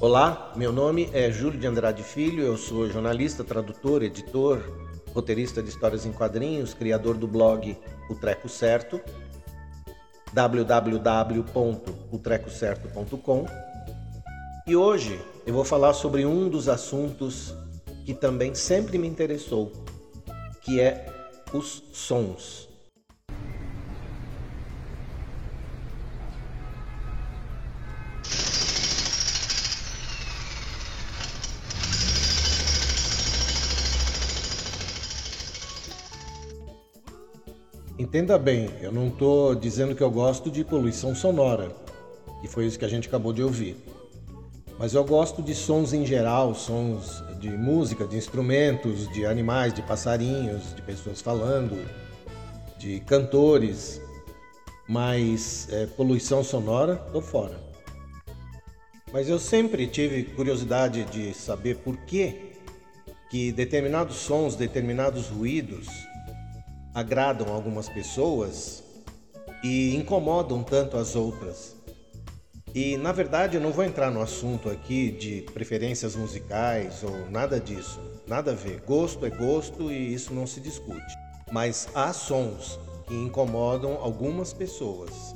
Olá, meu nome é Júlio de Andrade Filho, eu sou jornalista, tradutor, editor, roteirista de histórias em quadrinhos, criador do blog O Treco Certo, www.utrecocerto.com. E hoje eu vou falar sobre um dos assuntos que também sempre me interessou, que é os sons. Entenda bem, eu não estou dizendo que eu gosto de poluição sonora, que foi isso que a gente acabou de ouvir. Mas eu gosto de sons em geral, sons de música, de instrumentos, de animais, de passarinhos, de pessoas falando, de cantores. Mas é, poluição sonora, tô fora. Mas eu sempre tive curiosidade de saber por que que determinados sons, determinados ruídos agradam algumas pessoas e incomodam tanto as outras. E na verdade eu não vou entrar no assunto aqui de preferências musicais ou nada disso, nada a ver. Gosto é gosto e isso não se discute. Mas há sons que incomodam algumas pessoas.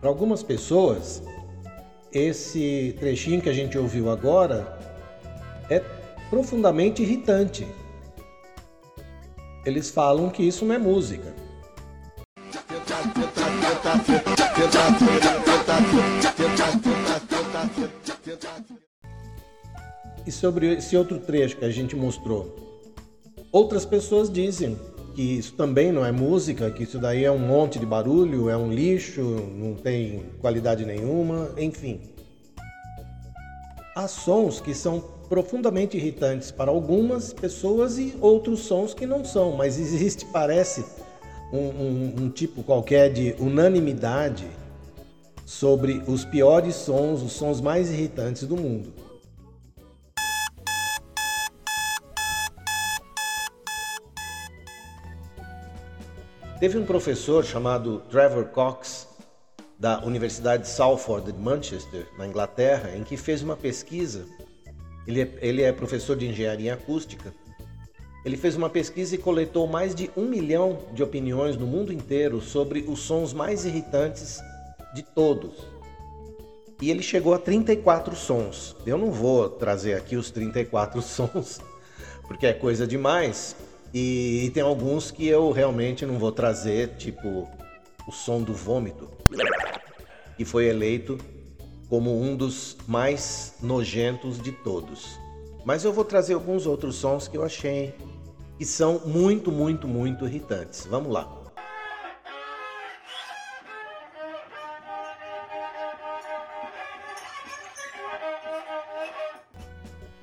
Para algumas pessoas, esse trechinho que a gente ouviu agora é profundamente irritante. Eles falam que isso não é música. E sobre esse outro trecho que a gente mostrou, outras pessoas dizem que isso também não é música, que isso daí é um monte de barulho, é um lixo, não tem qualidade nenhuma, enfim. Há sons que são profundamente irritantes para algumas pessoas e outros sons que não são, mas existe, parece, um, um, um tipo qualquer de unanimidade sobre os piores sons, os sons mais irritantes do mundo. Teve um professor chamado Trevor Cox, da Universidade de Salford de Manchester, na Inglaterra, em que fez uma pesquisa. Ele é, ele é professor de engenharia acústica. Ele fez uma pesquisa e coletou mais de um milhão de opiniões no mundo inteiro sobre os sons mais irritantes de todos. E ele chegou a 34 sons. Eu não vou trazer aqui os 34 sons, porque é coisa demais, e, e, tem alguns que eu realmente não vou trazer, tipo o som do vômito, que foi eleito como um dos mais nojentos de todos. Mas eu vou trazer alguns outros sons que eu achei que são muito, muito, muito irritantes. Vamos lá.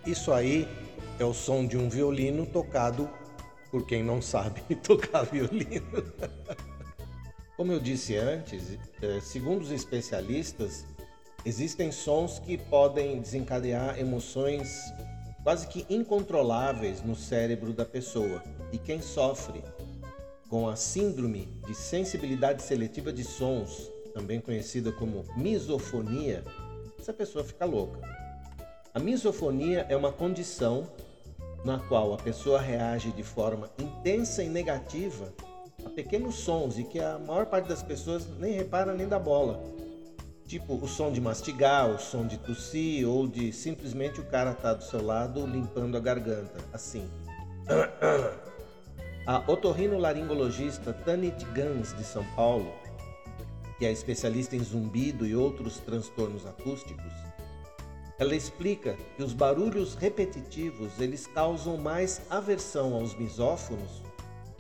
Isso aí é o som de um violino tocado por quem não sabe tocar violino. Como eu disse antes, é, segundo os especialistas, existem sons que podem desencadear emoções quase que incontroláveis no cérebro da pessoa. E quem sofre com a síndrome de sensibilidade seletiva de sons, também conhecida como misofonia, essa pessoa fica louca. A misofonia é uma condição na qual a pessoa reage de forma intensa e negativa a pequenos sons e que a maior parte das pessoas nem repara nem dá bola. Tipo o som de mastigar, o som de tossir ou de simplesmente o cara tá do seu lado limpando a garganta, assim. A otorrinolaringologista Tanit Gans de São Paulo, que é especialista em zumbido e outros transtornos acústicos, ela explica que os barulhos repetitivos eles causam mais aversão aos misófonos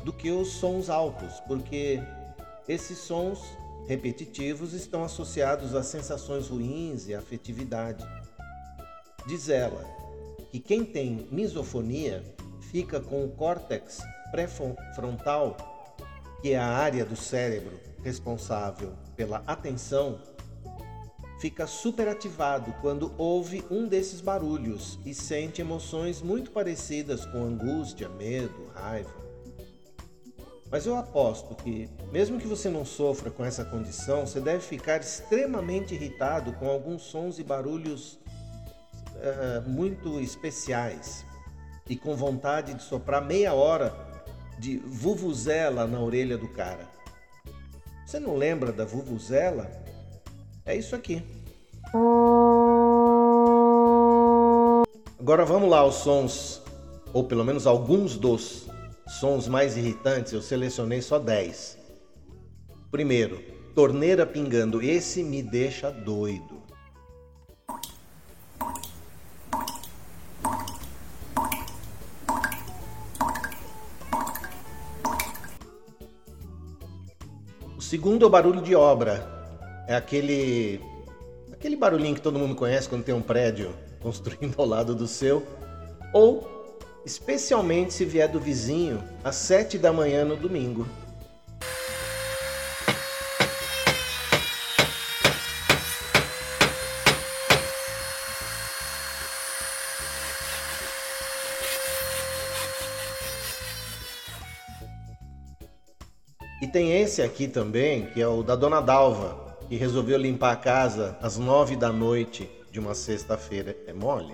do que os sons altos, porque esses sons repetitivos estão associados a sensações ruins e afetividade. Diz ela que quem tem misofonia fica com o córtex pré-frontal, que é a área do cérebro responsável pela atenção fica superativado quando ouve um desses barulhos e sente emoções muito parecidas com angústia, medo, raiva. Mas eu aposto que, mesmo que você não sofra com essa condição, você deve ficar extremamente irritado com alguns sons e barulhos uh, muito especiais e com vontade de soprar meia hora de vuvuzela na orelha do cara. Você não lembra da vuvuzela? É isso aqui. Agora vamos lá aos sons, ou pelo menos alguns dos sons mais irritantes, eu selecionei só 10. Primeiro, torneira pingando. Esse me deixa doido. O segundo é o barulho de obra. É aquele aquele barulhinho que todo mundo conhece quando tem um prédio construindo ao lado do seu, ou especialmente se vier do vizinho às sete da manhã no domingo. E tem esse aqui também, que é o da Dona Dalva, que resolveu limpar a casa às nove da noite de uma sexta-feira. É mole?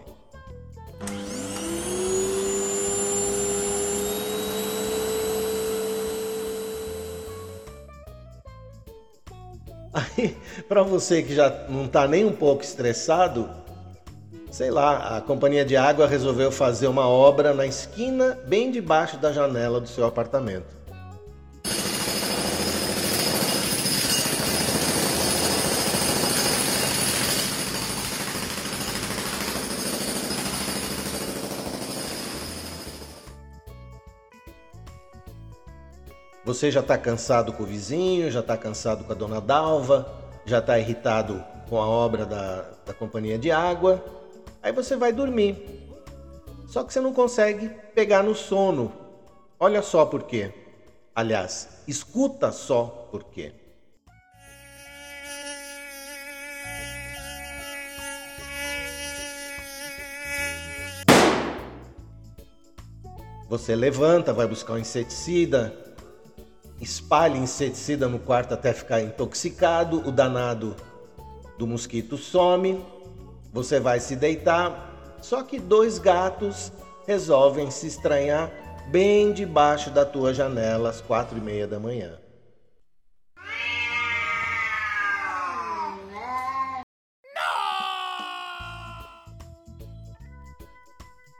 Aí, para você que já não está nem um pouco estressado, sei lá, a companhia de água resolveu fazer uma obra na esquina, bem debaixo da janela do seu apartamento. Você já está cansado com o vizinho, já está cansado com a dona Dalva, já está irritado com a obra da, da companhia de água. Aí você vai dormir. Só que você não consegue pegar no sono. Olha só por quê. Aliás, escuta só por quê. Você levanta, vai buscar um inseticida, espalha inseticida no quarto até ficar intoxicado, o danado do mosquito some, você vai se deitar, só que dois gatos resolvem se estranhar bem debaixo da tua janela às quatro e meia da manhã.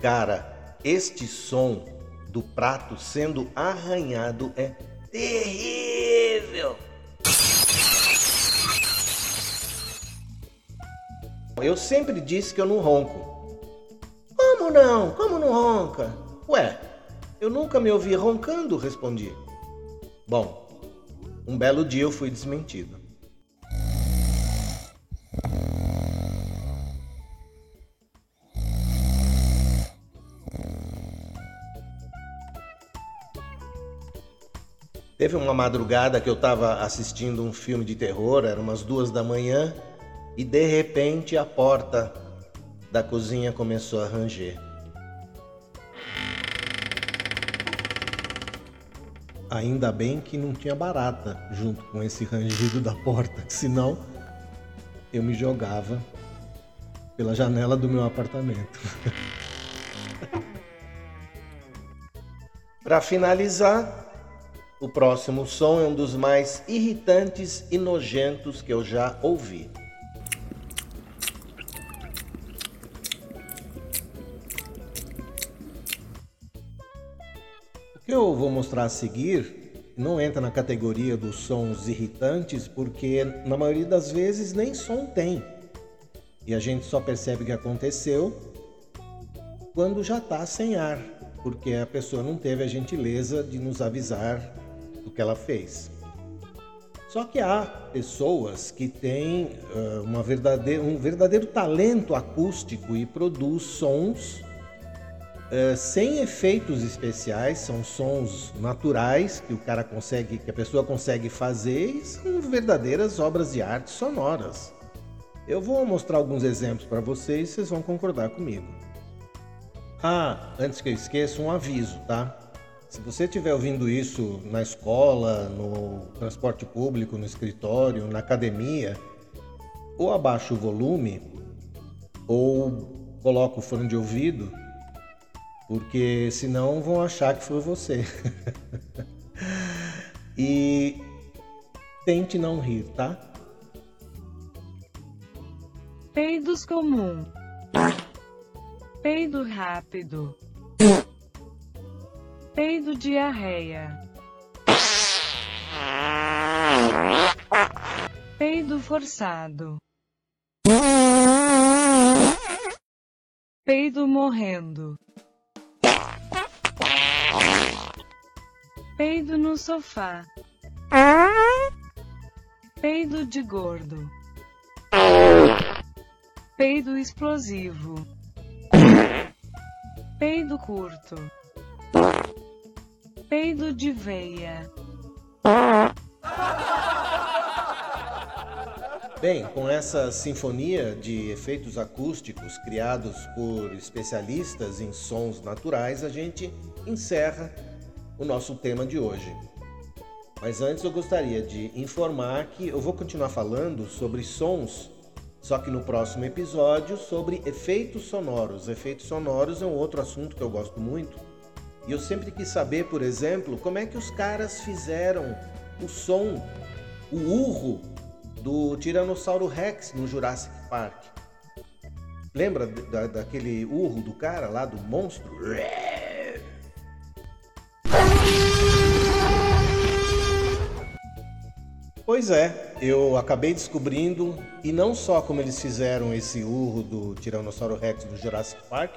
Cara, este som do prato sendo arranhado é terrível. Eu sempre disse que eu não ronco. Como não? Como não ronca? Ué, eu nunca me ouvi roncando, respondi. Bom, um belo dia eu fui desmentido. Teve uma madrugada que eu estava assistindo um filme de terror, eram umas duas da manhã, e de repente a porta da cozinha começou a ranger. Ainda bem que não tinha barata junto com esse rangido da porta, senão eu me jogava pela janela do meu apartamento. Para finalizar, o próximo som é um dos mais irritantes e nojentos que eu já ouvi. O que eu vou mostrar a seguir não entra na categoria dos sons irritantes, porque na maioria das vezes nem som tem. E a gente só percebe que aconteceu quando já está sem ar, porque a pessoa não teve a gentileza de nos avisar do que ela fez. Só que há pessoas que têm uh, uma verdadeira, um verdadeiro talento acústico e produz sons uh, sem efeitos especiais, são sons naturais que o cara consegue, que a pessoa consegue fazer e são verdadeiras obras de arte sonoras. Eu vou mostrar alguns exemplos para vocês vocês vão concordar comigo. Ah, antes que eu esqueça, um aviso, tá? Se você estiver ouvindo isso na escola, no transporte público, no escritório, na academia, ou abaixa o volume, ou coloca o fone de ouvido, porque senão vão achar que foi você. e tente não rir, tá? Peidos comum. Peido rápido. Peido diarreia. Peido forçado. Peido morrendo. Peido no sofá. Peido de gordo. Peido explosivo. Peido curto. Peido de veia. Bem, com essa sinfonia de efeitos acústicos criados por especialistas em sons naturais, a gente encerra o nosso tema de hoje. Mas antes eu gostaria de informar que eu vou continuar falando sobre sons, só que no próximo episódio sobre efeitos sonoros. Efeitos sonoros é um outro assunto que eu gosto muito. E eu sempre quis saber, por exemplo, como é que os caras fizeram o som, o urro do Tiranossauro Rex no Jurassic Park. Lembra da, daquele urro do cara lá, do monstro? Pois é, eu acabei descobrindo, e não só como eles fizeram esse urro do Tiranossauro Rex no Jurassic Park,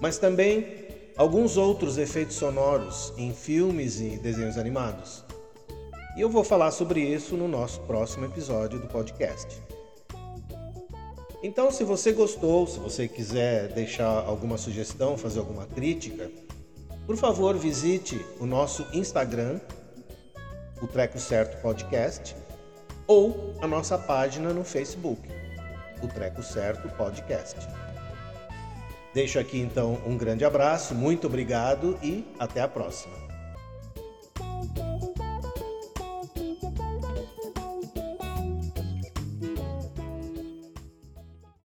mas também alguns outros efeitos sonoros em filmes e desenhos animados. E eu vou falar sobre isso no nosso próximo episódio do podcast. Então, se você gostou, se você quiser deixar alguma sugestão, fazer alguma crítica, por favor, visite o nosso Instagram, o Treco Certo Podcast, ou a nossa página no Facebook, o Treco Certo Podcast. Deixo aqui então um grande abraço, muito obrigado e até a próxima.